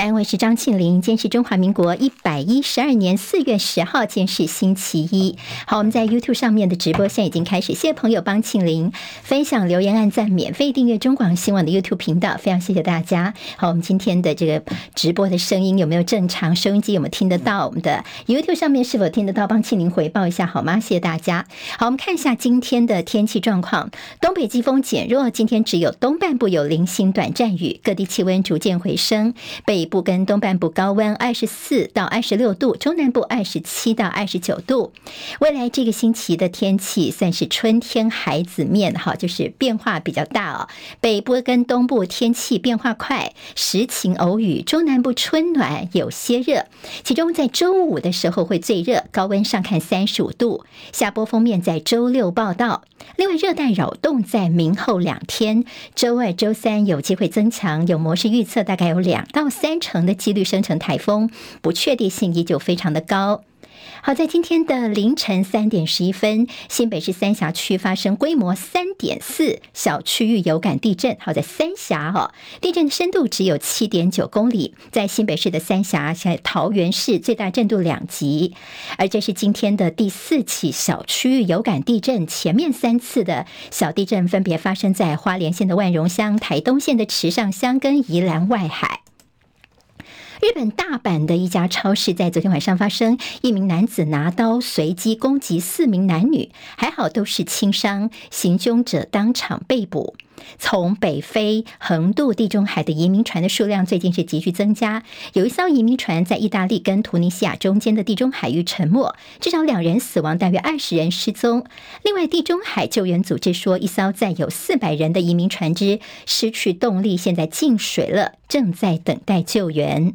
在安徽是张庆玲，今天是中华民国一百一十二年四月十号，今天是星期一。好，我们在 YouTube 上面的直播现在已经开始，谢谢朋友帮庆玲分享、留言、按赞、免费订阅中广新闻网的 YouTube 频道，非常谢谢大家。好，我们今天的这个直播的声音有没有正常？收音机有没有听得到？我们的 YouTube 上面是否听得到？帮庆玲回报一下好吗？谢谢大家。好，我们看一下今天的天气状况，东北季风减弱，今天只有东半部有零星短暂雨，各地气温逐渐回升，北。部跟东半部高温二十四到二十六度，中南部二十七到二十九度。未来这个星期的天气算是春天孩子面哈，就是变化比较大哦。北部跟东部天气变化快，时晴偶雨，中南部春暖有些热。其中在周五的时候会最热，高温上看三十五度。下波封面在周六报道。另外，热带扰动在明后两天，周二、周三有机会增强，有模式预测大概有两到三。成的几率生成台风，不确定性依旧非常的高。好，在今天的凌晨三点十一分，新北市三峡区发生规模三点四小区域有感地震。好，在三峡哈，地震深度只有七点九公里，在新北市的三峡，在桃园市最大震度两级。而这是今天的第四起小区域有感地震，前面三次的小地震分别发生在花莲县的万荣乡、台东县的池上乡跟宜兰外海。日本大阪的一家超市在昨天晚上发生，一名男子拿刀随机攻击四名男女，还好都是轻伤，行凶者当场被捕。从北非横渡地中海的移民船的数量最近是急剧增加，有一艘移民船在意大利跟突尼西亚中间的地中海域沉没，至少两人死亡，大约二十人失踪。另外，地中海救援组织说，一艘载有四百人的移民船只失去动力，现在进水了，正在等待救援。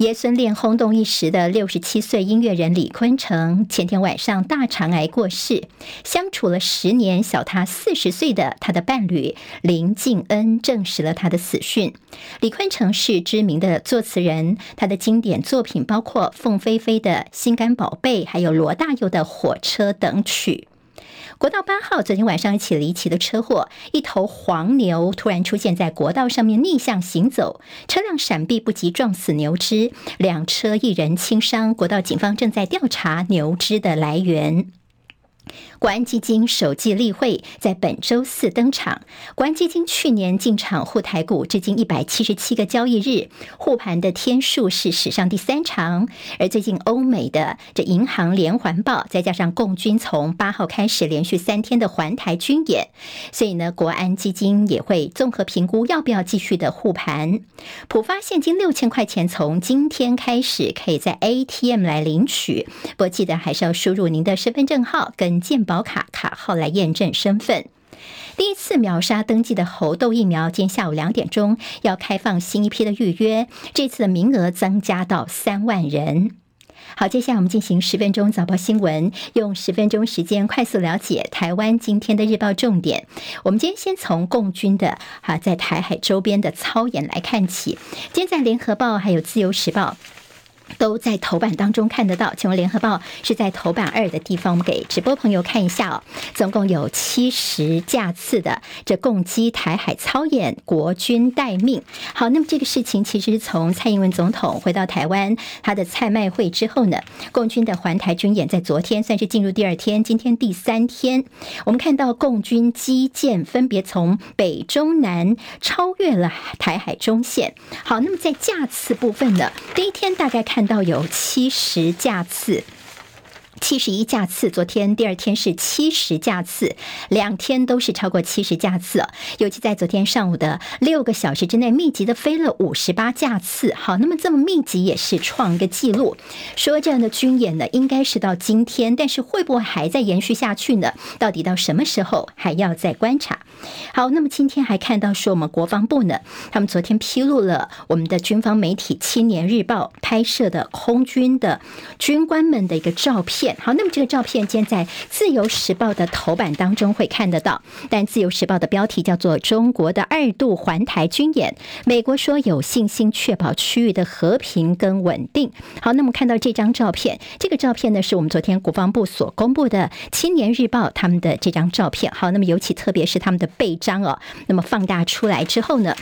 爷孙恋轰动一时的六十七岁音乐人李坤城，前天晚上大肠癌过世。相处了十年，小他四十岁的他的伴侣林敬恩证实了他的死讯。李坤城是知名的作词人，他的经典作品包括凤飞飞的《心肝宝贝》，还有罗大佑的《火车》等曲。国道八号昨天晚上一起离奇的车祸，一头黄牛突然出现在国道上面逆向行走，车辆闪避不及撞死牛只，两车一人轻伤。国道警方正在调查牛只的来源。国安基金首季例会在本周四登场。国安基金去年进场护台股，至今一百七十七个交易日，护盘的天数是史上第三长。而最近欧美的这银行连环爆，再加上共军从八号开始连续三天的环台军演，所以呢，国安基金也会综合评估要不要继续的护盘。普发现金六千块钱，从今天开始可以在 ATM 来领取，不过记得还是要输入您的身份证号跟健保卡卡号来验证身份。第一次秒杀登记的猴痘疫苗，今天下午两点钟要开放新一批的预约，这次的名额增加到三万人。好，接下来我们进行十分钟早报新闻，用十分钟时间快速了解台湾今天的日报重点。我们今天先从共军的哈在台海周边的操演来看起。今天在联合报还有自由时报。都在头版当中看得到，请问联合报是在头版二的地方，我们给直播朋友看一下哦。总共有七十架次的这共机台海操演，国军待命。好，那么这个事情其实从蔡英文总统回到台湾，他的蔡麦会之后呢，共军的环台军演在昨天算是进入第二天，今天第三天，我们看到共军机舰分别从北中南超越了台海中线。好，那么在架次部分呢，第一天大概看。看到有七十架次。七十一架次，昨天第二天是七十架次，两天都是超过七十架次。尤其在昨天上午的六个小时之内，密集的飞了五十八架次。好，那么这么密集也是创一个记录。说这样的军演呢，应该是到今天，但是会不会还在延续下去呢？到底到什么时候还要再观察。好，那么今天还看到说我们国防部呢，他们昨天披露了我们的军方媒体《青年日报》拍摄的空军的军官们的一个照片。好，那么这个照片今天在《自由时报》的头版当中会看得到，但《自由时报》的标题叫做“中国的二度环台军演”，美国说有信心确保区域的和平跟稳定。好，那么看到这张照片，这个照片呢是我们昨天国防部所公布的《青年日报》他们的这张照片。好，那么尤其特别是他们的背章哦，那么放大出来之后呢，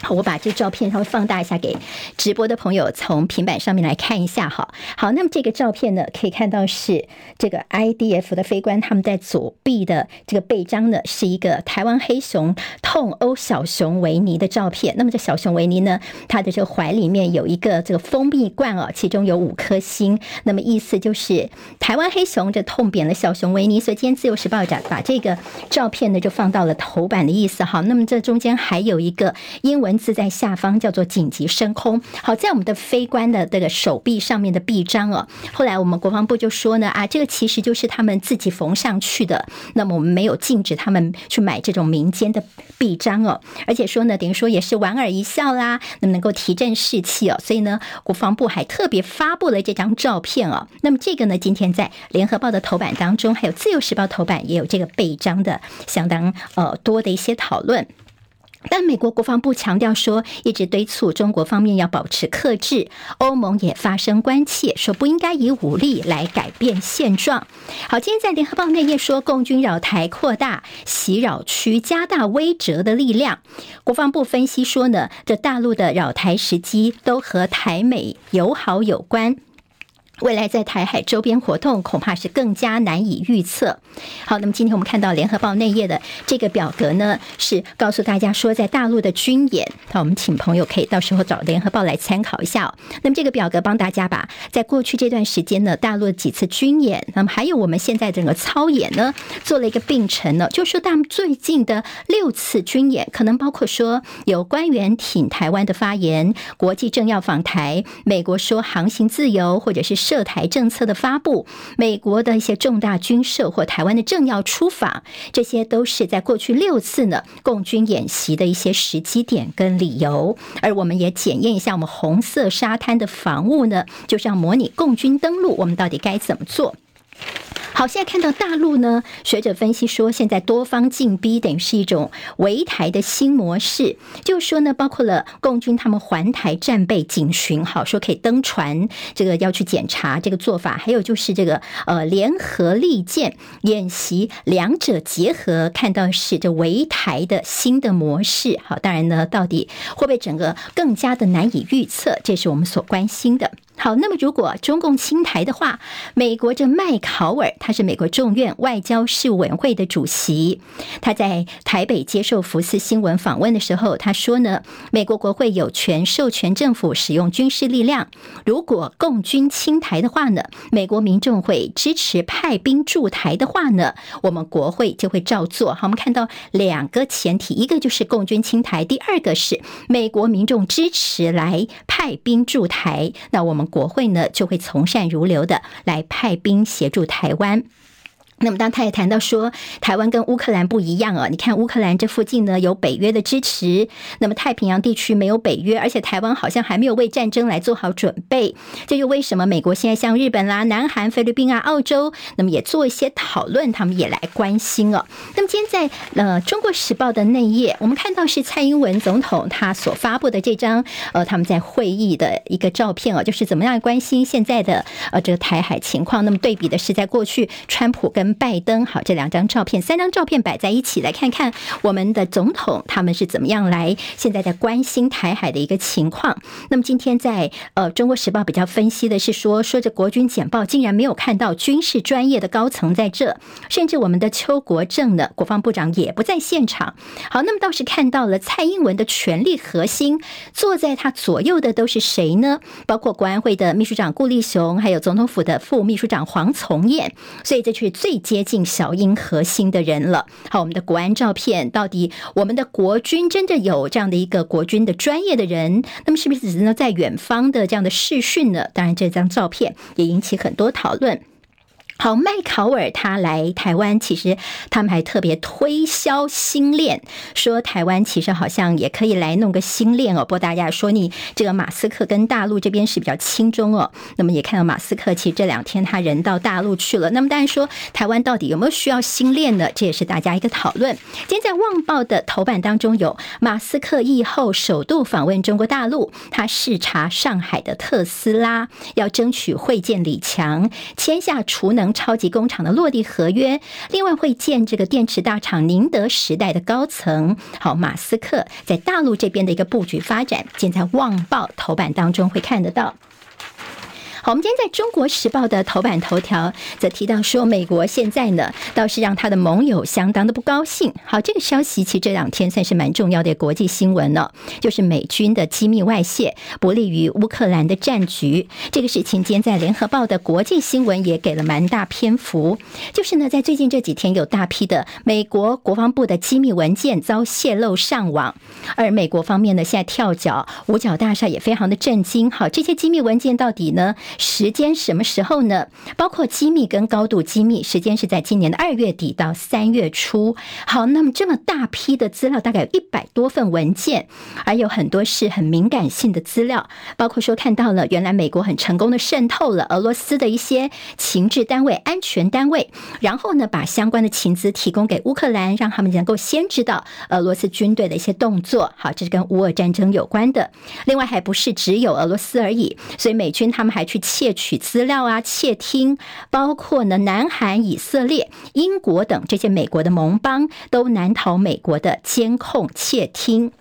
好，我把这照片稍微放大一下，给直播的朋友从平板上面来看一下。哈，好，那么这个照片呢，可以看到是这个 IDF 的飞官，他们在左臂的这个背章呢，是一个台湾黑熊痛殴小熊维尼的照片。那么这小熊维尼呢，它的这个怀里面有一个这个蜂蜜罐哦，其中有五颗星。那么意思就是台湾黑熊这痛扁了小熊维尼，所以今天自由时报讲把这个照片呢就放到了头版的意思。好，那么这中间还有一个英文。文字在下方叫做紧急升空。好，在我们的飞官的这个手臂上面的臂章哦，后来我们国防部就说呢，啊，这个其实就是他们自己缝上去的。那么我们没有禁止他们去买这种民间的臂章哦，而且说呢，等于说也是莞尔一笑啦，那么能够提振士气哦。所以呢，国防部还特别发布了这张照片哦。那么这个呢，今天在联合报的头版当中，还有自由时报头版也有这个臂章的相当呃多的一些讨论。但美国国防部强调说，一直敦促中国方面要保持克制。欧盟也发声关切，说不应该以武力来改变现状。好，今天在联合报内页说，共军扰台扩大袭扰区，加大威慑的力量。国防部分析说呢，这大陆的扰台时机都和台美友好有关。未来在台海周边活动恐怕是更加难以预测。好，那么今天我们看到联合报内页的这个表格呢，是告诉大家说，在大陆的军演。那我们请朋友可以到时候找联合报来参考一下。那么这个表格帮大家把在过去这段时间呢，大陆几次军演，那么还有我们现在整个操演呢，做了一个并陈呢，就说他们最近的六次军演，可能包括说有官员挺台湾的发言，国际政要访台，美国说航行自由，或者是。涉台政策的发布，美国的一些重大军设或台湾的政要出访，这些都是在过去六次呢共军演习的一些时机点跟理由。而我们也检验一下，我们红色沙滩的防务呢，就是要模拟共军登陆，我们到底该怎么做？好，现在看到大陆呢，学者分析说，现在多方进逼，等于是一种围台的新模式。就是说呢，包括了共军他们环台战备警巡，好说可以登船，这个要去检查这个做法，还有就是这个呃联合利剑演习，两者结合，看到是这围台的新的模式。好，当然呢，到底会不会整个更加的难以预测，这是我们所关心的。好，那么如果中共侵台的话，美国这麦考尔他是美国众院外交事务委员会的主席，他在台北接受福斯新闻访问的时候，他说呢，美国国会有权授权政府使用军事力量，如果共军侵台的话呢，美国民众会支持派兵驻台的话呢，我们国会就会照做。好，我们看到两个前提，一个就是共军侵台，第二个是美国民众支持来派兵驻台，那我们。国会呢，就会从善如流的来派兵协助台湾。那么，当他也谈到说，台湾跟乌克兰不一样啊，你看乌克兰这附近呢有北约的支持，那么太平洋地区没有北约，而且台湾好像还没有为战争来做好准备。这就为什么美国现在像日本啦、南韩、菲律宾啊、澳洲，那么也做一些讨论，他们也来关心哦。那么今天在呃《中国时报》的内页，我们看到是蔡英文总统他所发布的这张呃他们在会议的一个照片哦，就是怎么样关心现在的呃这个台海情况。那么对比的是在过去川普跟拜登，好，这两张照片，三张照片摆在一起，来看看我们的总统他们是怎么样来现在在关心台海的一个情况。那么今天在呃《中国时报》比较分析的是说，说这国军简报竟然没有看到军事专业的高层在这，甚至我们的邱国正呢，国防部长也不在现场。好，那么倒是看到了蔡英文的权力核心坐在他左右的都是谁呢？包括国安会的秘书长顾立雄，还有总统府的副秘书长黄从彦。所以这就是最。接近小英核心的人了。好，我们的国安照片，到底我们的国军真的有这样的一个国军的专业的人？那么是不是只能在远方的这样的视讯呢？当然，这张照片也引起很多讨论。好，麦考尔他来台湾，其实他们还特别推销新链，说台湾其实好像也可以来弄个新链哦。不过大家说你这个马斯克跟大陆这边是比较亲中哦。那么也看到马斯克其实这两天他人到大陆去了。那么当然说台湾到底有没有需要新链呢？这也是大家一个讨论。今天在《旺报》的头版当中有马斯克疫后首度访问中国大陆，他视察上海的特斯拉，要争取会见李强，签下储能。超级工厂的落地合约，另外会建这个电池大厂宁德时代的高层。好，马斯克在大陆这边的一个布局发展，现在《旺报》头版当中会看得到。我们今天在中国时报的头版头条则提到说，美国现在呢倒是让他的盟友相当的不高兴。好，这个消息其实这两天算是蛮重要的国际新闻了，就是美军的机密外泄不利于乌克兰的战局。这个事情今天在联合报的国际新闻也给了蛮大篇幅，就是呢在最近这几天有大批的美国国防部的机密文件遭泄露上网，而美国方面呢现在跳脚，五角大厦也非常的震惊。好，这些机密文件到底呢？时间什么时候呢？包括机密跟高度机密，时间是在今年的二月底到三月初。好，那么这么大批的资料，大概有一百多份文件，还有很多是很敏感性的资料，包括说看到了原来美国很成功的渗透了俄罗斯的一些情治单位、安全单位，然后呢把相关的情资提供给乌克兰，让他们能够先知道俄罗斯军队的一些动作。好，这是跟乌俄战争有关的。另外还不是只有俄罗斯而已，所以美军他们还去。窃取资料啊，窃听，包括呢，南韩、以色列、英国等这些美国的盟邦，都难逃美国的监控窃听。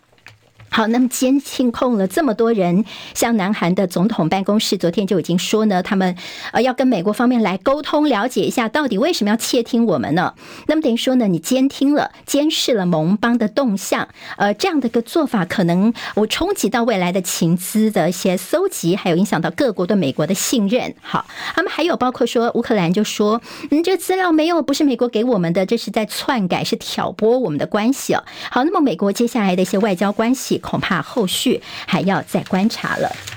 好，那么监听控了这么多人，像南韩的总统办公室昨天就已经说呢，他们呃要跟美国方面来沟通，了解一下到底为什么要窃听我们呢？那么等于说呢，你监听了、监视了盟邦的动向，呃，这样的一个做法，可能我冲击到未来的情资的一些搜集，还有影响到各国对美国的信任。好，他们还有包括说乌克兰就说，嗯，这个资料没有，不是美国给我们的，这是在篡改，是挑拨我们的关系哦。好，那么美国接下来的一些外交关系。恐怕后续还要再观察了。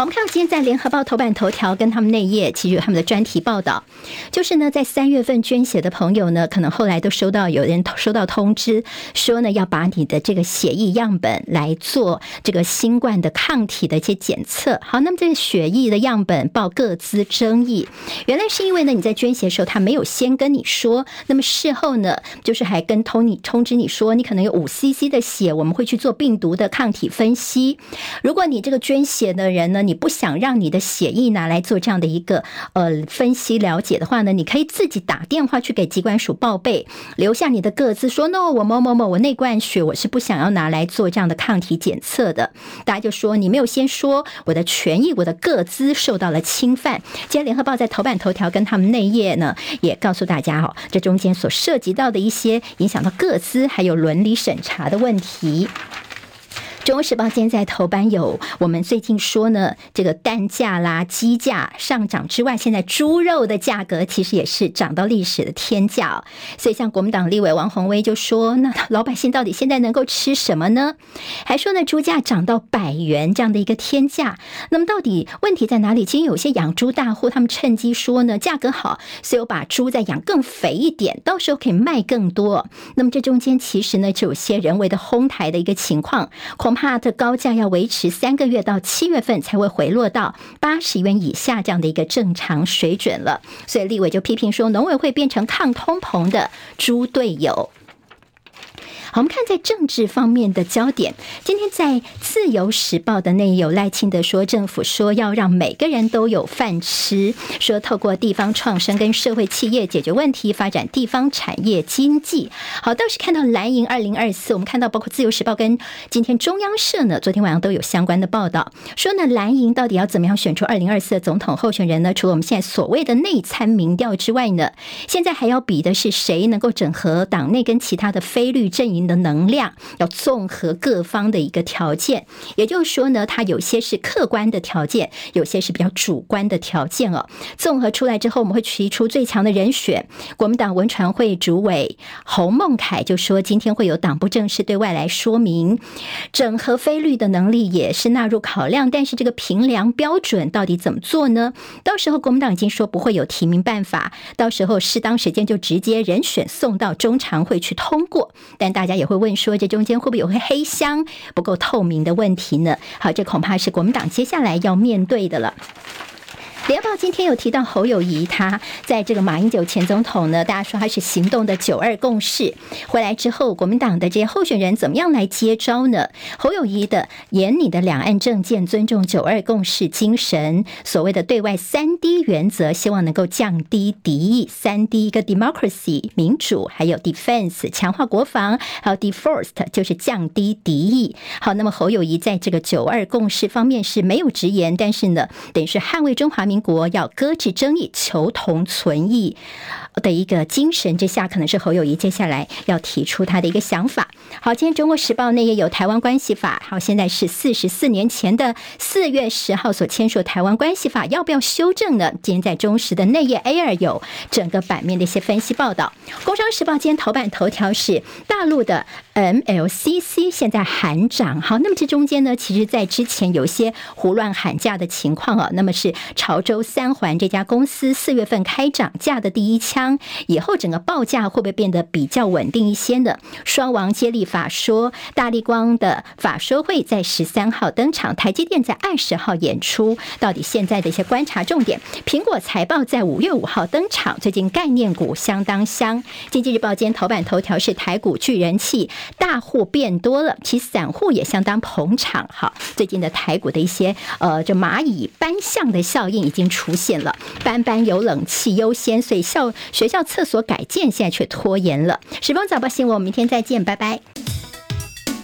好，我们看到今天在联合报头版头条跟他们内页，其实有他们的专题报道，就是呢，在三月份捐血的朋友呢，可能后来都收到有人收到通知，说呢要把你的这个血液样本来做这个新冠的抗体的一些检测。好，那么这个血液的样本报各自争议，原来是因为呢你在捐血的时候他没有先跟你说，那么事后呢就是还跟通你通知你说你可能有五 CC 的血，我们会去做病毒的抗体分析。如果你这个捐血的人呢，你不想让你的血液拿来做这样的一个呃分析了解的话呢，你可以自己打电话去给疾管署报备，留下你的个资，说 no，我某某某，我那罐血我是不想要拿来做这样的抗体检测的。大家就说你没有先说我的权益，我的个资受到了侵犯。今天联合报在头版头条跟他们内页呢，也告诉大家哦，这中间所涉及到的一些影响到个资还有伦理审查的问题。中时报今天在头版有我们最近说呢，这个蛋价啦、鸡价上涨之外，现在猪肉的价格其实也是涨到历史的天价。所以像国民党立委王鸿薇就说：“那老百姓到底现在能够吃什么呢？”还说呢，猪价涨到百元这样的一个天价。那么到底问题在哪里？其实有些养猪大户他们趁机说呢，价格好，所以我把猪再养更肥一点，到时候可以卖更多。那么这中间其实呢，就有些人为的哄抬的一个情况。恐怕的高价要维持三个月到七月份才会回落到八十元以下这样的一个正常水准了，所以立委就批评说，农委会变成抗通膨的猪队友。好，我们看在政治方面的焦点。今天在《自由时报》的内有赖清德说，政府说要让每个人都有饭吃，说透过地方创生跟社会企业解决问题，发展地方产业经济。好，倒是看到蓝营二零二四，我们看到包括《自由时报》跟今天中央社呢，昨天晚上都有相关的报道，说呢蓝营到底要怎么样选出二零二四的总统候选人呢？除了我们现在所谓的内参民调之外呢，现在还要比的是谁能够整合党内跟其他的非绿阵营。的能量要综合各方的一个条件，也就是说呢，它有些是客观的条件，有些是比较主观的条件哦。综合出来之后，我们会提出最强的人选。国民党文传会主委侯孟凯就说，今天会有党部正式对外来说明，整合非绿的能力也是纳入考量。但是这个评量标准到底怎么做呢？到时候国民党已经说不会有提名办法，到时候适当时间就直接人选送到中常会去通过。但大。大家也会问说，这中间会不会有个黑箱不够透明的问题呢？好，这恐怕是国民党接下来要面对的了。联报今天有提到侯友谊，他在这个马英九前总统呢，大家说他是行动的九二共识。回来之后，国民党的这些候选人怎么样来接招呢？侯友谊的眼里的两岸政见，尊重九二共识精神，所谓的对外三 D 原则，希望能够降低敌意。三 D 一个 democracy 民主，还有 defense 强化国防，还有 defrost 就是降低敌意。好，那么侯友谊在这个九二共识方面是没有直言，但是呢，等于是捍卫中华民国，要搁置争议，求同存异。的一个精神之下，可能是侯友谊接下来要提出他的一个想法。好，今天《中国时报》内页有《台湾关系法》，好，现在是四十四年前的四月十号所签署《台湾关系法》，要不要修正呢？今天在中时的内页 A 二有整个版面的一些分析报道。《工商时报》今天头版头条是大陆的 MLCC 现在喊涨，好，那么这中间呢，其实在之前有一些胡乱喊价的情况啊，那么是潮州三环这家公司四月份开涨价的第一枪。以后整个报价会不会变得比较稳定一些呢？双王接力法说，大力光的法说会在十三号登场，台积电在二十号演出，到底现在的一些观察重点？苹果财报在五月五号登场，最近概念股相当香。经济日报今天头版头条是台股聚人气，大户变多了，其散户也相当捧场。好，最近的台股的一些呃，这蚂蚁搬象的效应已经出现了，搬搬有冷气优先，所以效。学校厕所改建现在却拖延了。时报早报新闻，我们明天再见，拜拜。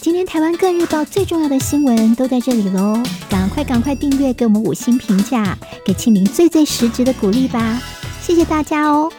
今天台湾各日报最重要的新闻都在这里喽，赶快赶快订阅，给我们五星评价，给清明最最实质的鼓励吧，谢谢大家哦。